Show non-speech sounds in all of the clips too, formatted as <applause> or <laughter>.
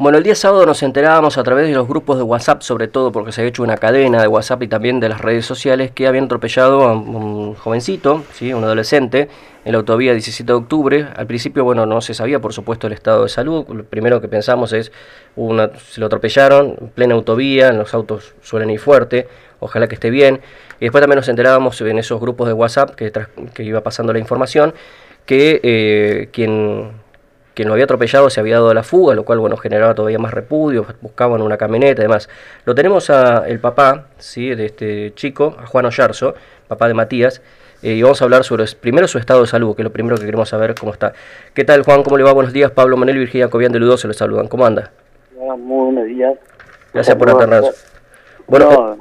Bueno, el día sábado nos enterábamos a través de los grupos de WhatsApp, sobre todo porque se ha hecho una cadena de WhatsApp y también de las redes sociales, que habían atropellado a un jovencito, ¿sí? un adolescente, en la autovía 17 de octubre. Al principio, bueno, no se sabía, por supuesto, el estado de salud. Lo primero que pensamos es, una, se lo atropellaron en plena autovía, los autos suelen ir fuerte, ojalá que esté bien. Y después también nos enterábamos en esos grupos de WhatsApp que, que iba pasando la información, que eh, quien quien lo había atropellado se había dado a la fuga, lo cual bueno generaba todavía más repudio, buscaban una camioneta y demás. Lo tenemos a el papá ¿sí? de este chico, a Juan Ollarzo, papá de Matías, eh, y vamos a hablar sobre primero su estado de salud, que es lo primero que queremos saber cómo está. ¿Qué tal Juan? ¿Cómo le va? Buenos días, Pablo Manuel y Virginia Cobian de Ludo se le saludan. ¿Cómo anda? Muy buenos días. Gracias por atendernos. Bueno,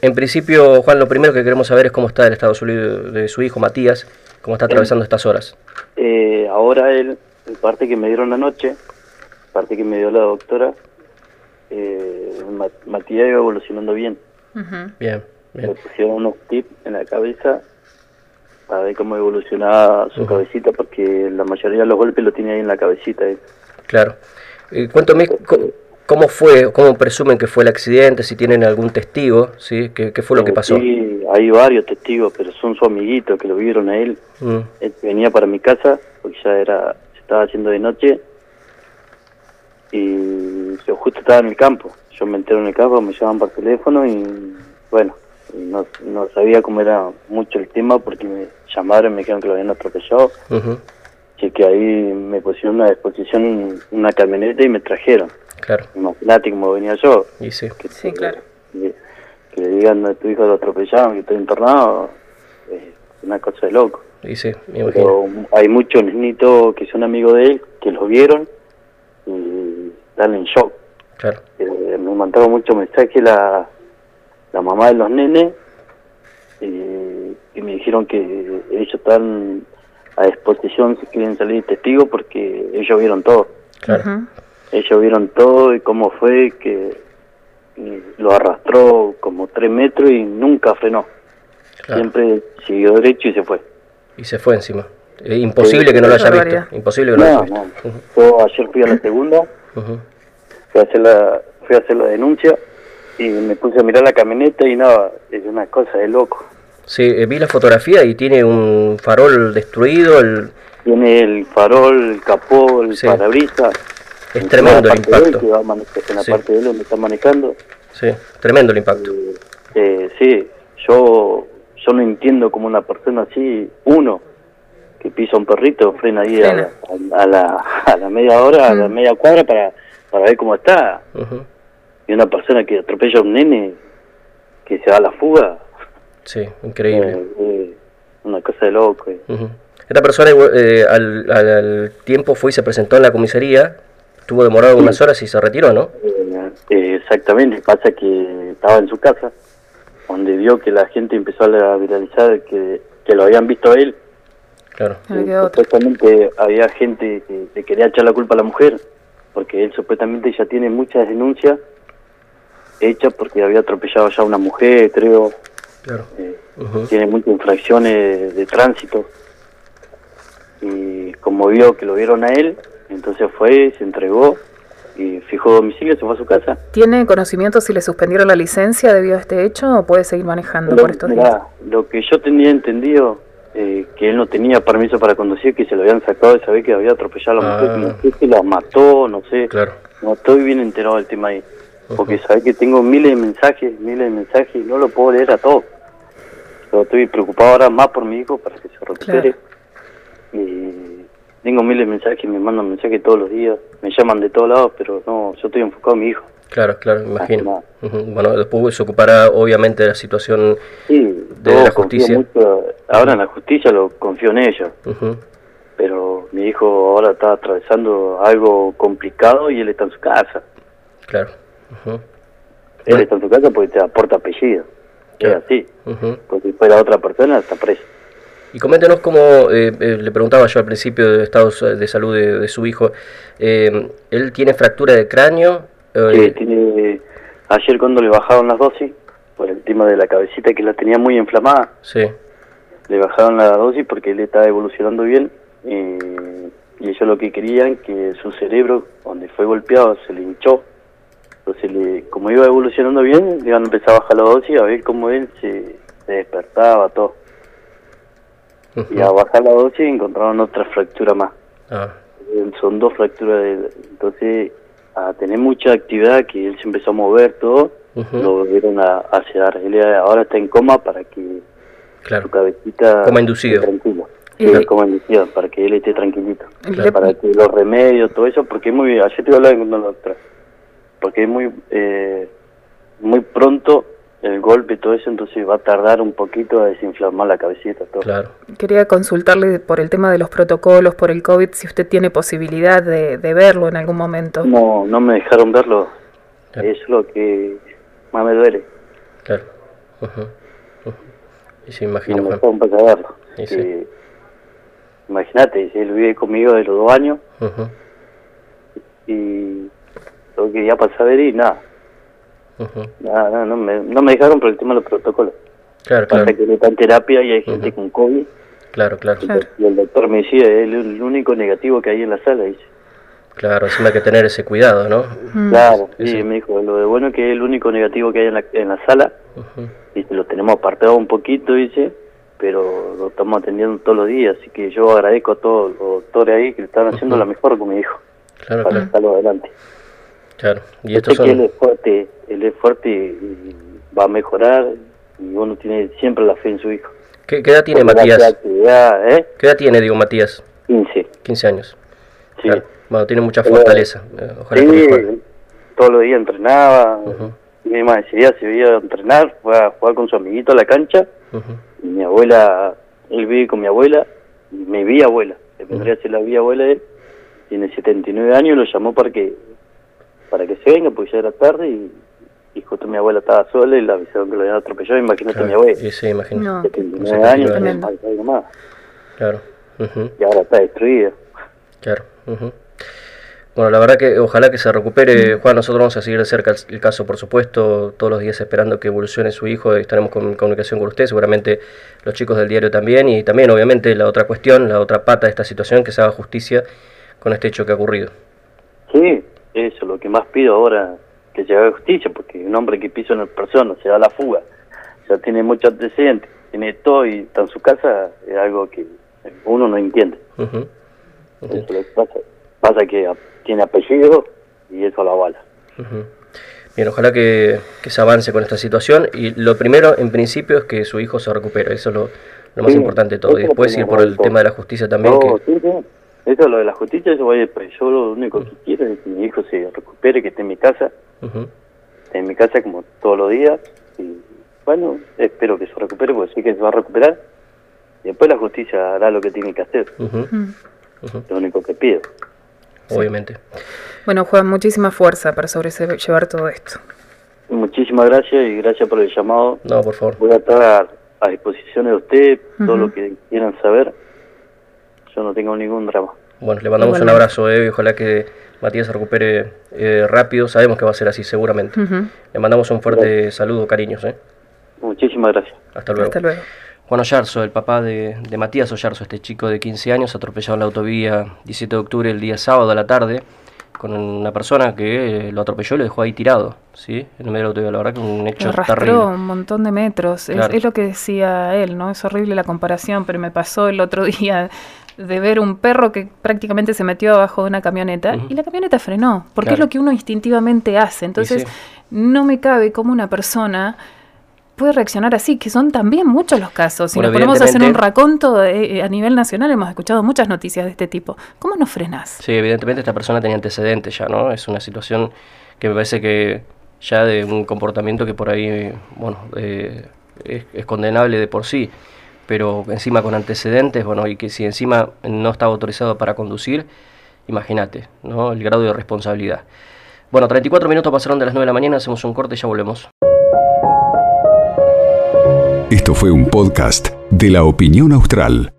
en principio, Juan, lo primero que queremos saber es cómo está el estado de su hijo Matías, cómo está atravesando estas horas. Eh, ahora él el parte que me dieron la noche, parte que me dio la doctora, eh, Matías iba evolucionando bien. Bien, bien. Le pusieron unos tips en la cabeza para ver cómo evolucionaba su cabecita, porque la mayoría de los golpes lo tiene ahí en la cabecita. Eh. Claro. Eh, cuéntame, ¿cómo fue, cómo presumen que fue el accidente? Si tienen algún testigo, ¿sí? ¿Qué, qué fue lo que pasó? Sí, hay varios testigos, pero son su amiguito que lo vieron a él. Mm. Él venía para mi casa, porque ya era estaba haciendo de noche y yo justo estaba en el campo. Yo me entero en el campo, me llaman por teléfono y bueno, no, no sabía cómo era mucho el tema porque me llamaron y me dijeron que lo habían atropellado. Así que ahí me pusieron una disposición, una camioneta y me trajeron. Claro. Imagínate cómo venía yo. Y sí. Que, sí, claro. Que, le digan a tu hijo lo atropellaron, que estoy internado, es una cosa de loco. Y sí, Pero hay muchos niñitos que son amigos de él, que lo vieron y están en shock. Claro. Eh, me mandaron muchos mensajes la, la mamá de los nenes y, me dijeron que ellos están a disposición si quieren salir testigos porque ellos vieron todo. Claro. Ellos vieron todo y cómo fue que lo arrastró como tres metros y nunca frenó. Siempre siguió derecho y se fue y se fue encima. Es imposible que no lo haya visto. Imposible que no, lo haya visto. Yo ayer fui a la segunda, fui, a hacer la, fui a hacer la denuncia y me puse a mirar la camioneta y nada, es una cosa de loco. Sí, eh, vi la fotografía y tiene un farol destruido. El... Tiene el farol, el capó, el parabrisas. Es tremendo el impacto. en la parte de él donde está manejando. Sí, tremendo el impacto. Eh, eh, sí, yo yo no entiendo como una persona así, uno, que pisa un perrito, frena ahí a, la, a, la, media hora, a la mm. media cuadra para, para ver cómo está. Y una persona que atropella a un nene, que se va a la fuga. Sí, increíble. Eh, eh, una cosa de loco. Eh. Esta persona al, al, tiempo fue y se presentó en la comisaría, estuvo demorado unas horas y se retiró, ¿no? exactamente, pasa que estaba en su casa donde vio que la gente empezó a viralizar que, que lo habían visto a él. Claro. Supuestamente había gente que le quería echar la culpa a la mujer, porque él supuestamente ya tiene muchas denuncias hechas porque había atropellado ya a una mujer, creo. Claro. Eh, tiene muchas infracciones de tránsito. Y como vio que lo vieron a él, entonces fue, se entregó y fijó domicilio, se fue a su casa. ¿Tiene conocimiento si le suspendieron la licencia debido a este hecho o puede seguir manejando por estos días? Lo que yo tenía entendido, eh, que él no tenía permiso para conducir, que se lo habían sacado de saber que había atropellado a la mujer, no sé si la mató, no sé. Claro. No estoy bien enterado del tema ahí. Porque sabés que tengo miles de mensajes, miles de mensajes y no lo puedo leer a todos. Pero estoy preocupado ahora más por mi hijo para que se recupere. Y tengo miles de mensajes, me mandan mensajes todos los días, me llaman de todos lados, pero no, yo estoy enfocado en mi hijo. Claro, claro, me imagino. Bueno, después se ocupará obviamente de la situación de la justicia. ahora en la justicia lo confío en ellos, pero mi hijo ahora está atravesando algo complicado y él está en su casa. Claro. Él está en su casa porque te aporta apellido. Es así. Porque si fuera otra persona está preso. Y coméntenos cómo, eh, eh, le preguntaba yo al principio del estado de salud de, su hijo, eh, ¿él tiene fractura de cráneo? Sí, tiene, ayer cuando le bajaron las dosis, por el tema de la cabecita que la tenía muy inflamada, sí. le bajaron la dosis porque él estaba evolucionando bien y, y ellos lo que querían que su cerebro, donde fue golpeado, se le hinchó. Entonces, le, como iba evolucionando bien, le iban a empezar a bajar la dosis a ver cómo él se, se despertaba, todo. Y a bajar la dosis encontraron otra fractura más. Ah, Eh, Son dos fracturas. de- entonces, a tener mucha actividad, que él se empezó a mover todo, lo volvieron a, a sedar. Él ahora está en coma para que claro. su cabecita Coma inducido. esté tranquila. Sí, coma inducido, para que él esté tranquilito. Para que los remedios, todo eso, porque es muy... Ayer te iba a hablar con la doctora. Porque es muy, eh, muy pronto el golpe y todo eso, entonces va a tardar un poquito a desinflamar la cabecita. Todo. Claro. Quería consultarle por el tema de los protocolos, por el COVID, si usted tiene posibilidad de, de verlo en algún momento. No, no me dejaron verlo. Claro. Es lo que más me duele. Claro. Y No imagino, me Juan. dejaron pasar a verlo. Y sí. Que- Imagínate, si él vive conmigo de los dos años y lo quería pasar a ver y nada. Nada, no, me, no me dejaron por el tema de los protocolos. Claro, Pasa claro. que él está en terapia y hay gente con COVID. Claro, claro. Claro. Y el doctor me decía, es el, el único negativo que hay en la sala. Dice. Claro, encima hay que tener ese cuidado, ¿no? Mm. Claro, sí, me dijo, lo de bueno es que es el único negativo que hay en la, en la sala. Ujú, Dice, lo tenemos apartado un poquito, dice, pero lo estamos atendiendo todos los días. Así que yo agradezco a todos los doctores ahí que están haciendo Ujú. la mejor con mi hijo, Claro, para claro. sacarlo adelante. Claro. Y estos sé que él son. es fuerte, él es fuerte y va a mejorar y uno tiene siempre la fe en su hijo. ¿Qué, qué edad tiene Porque Matías? ¿eh? ¿Qué edad tiene, digo, Matías? 15. 15 años. Sí. Claro. Bueno, tiene mucha fortaleza. Eh, Ojalá. Sí, todos los días entrenaba. Ujú, Mi mamá se veía a entrenar, fue a jugar con su amiguito a la cancha. ujú. Y mi abuela, él vive con mi abuela, y mi biabuela, que vendría a ser la biabuela de él, tiene 79 años, lo llamó para que para que se venga, porque ya era tarde y, y justo mi abuela estaba sola y la avisaron que lo habían atropellado. Imagínate a mi abuela, Y sí, imagino. No. 79 años, no algo más, Claro. ujú. y ahora está destruida. Claro. ujú. Bueno, la verdad que ojalá que se recupere, Juan. Nosotros vamos a seguir de cerca el, el caso, por supuesto, todos los días esperando que evolucione su hijo. y Estaremos con- en comunicación con usted, seguramente los chicos del diario también. Y también, obviamente, la otra cuestión, la otra pata de esta situación, que se haga justicia con este hecho que ha ocurrido. Sí, eso es lo que más pido ahora, que se haga justicia, porque un hombre que pisa una persona, se da la fuga, ya tiene mucho antecedente, tiene todo y está en su casa, es algo que uno no entiende. Eso lo que pasa. Pasa que tiene apellido y eso lo avala. Ujú. Bien, ojalá que, que se avance con esta situación. Y lo primero, en principio, es que su hijo se recupere. Eso es lo, lo más Sí, importante de todo. Y después ir por el tema de la justicia también. No, que, sí, sí. Eso lo de la justicia, eso voy después. Yo lo único que quiero es que mi hijo se recupere, que esté en mi casa, esté en mi casa como todos los días. Y bueno, espero que se recupere, porque sé que se va a recuperar. Y después la justicia hará lo que tiene que hacer, lo único que pido. Obviamente. Bueno, Juan, muchísima fuerza para sobrellevar todo esto. Muchísimas gracias y gracias por el llamado. No, por favor. Voy a estar a, a disposición de usted, todo lo que quieran saber. Yo no tengo ningún drama. Bueno, le mandamos un abrazo, eh, y ojalá que Matías se recupere eh, rápido. Sabemos que va a ser así, seguramente. Le mandamos un fuerte saludo, cariños. Eh. Muchísimas gracias. Hasta luego. Hasta luego. Juan Ollarzo, el papá de, de Matías Ollarzo, este chico de 15 años, atropellado en la autovía 17 de octubre, el día sábado a la tarde, con una persona que eh, lo atropelló y lo dejó ahí tirado, ¿sí? En el medio de la autovía. La verdad que un Lo hecho arrastró terrible. un montón de metros. Es-. Es, lo que decía él, ¿no? Es horrible la comparación, pero me pasó el otro <laughs> día de ver un perro que prácticamente se metió abajo de una camioneta y la camioneta frenó, porque Claro. es lo que uno instintivamente hace. Entonces, sí. no me cabe cómo una persona puede reaccionar así, que son también muchos los casos. Si Bueno, nos ponemos a hacer un raconto eh, a nivel nacional, hemos escuchado muchas noticias de este tipo. ¿Cómo no frenás? Sí, evidentemente esta persona tenía antecedentes ya, ¿no? Es una situación que me parece que ya de un comportamiento que por ahí, bueno, eh, es, es condenable de por sí, pero encima con antecedentes, bueno, y que si encima no estaba autorizado para conducir, imagínate, ¿no? El grado de responsabilidad. Bueno, 34 minutos pasaron de las 9 de la mañana, hacemos un corte y ya volvemos. Esto fue un podcast de la opinión austral.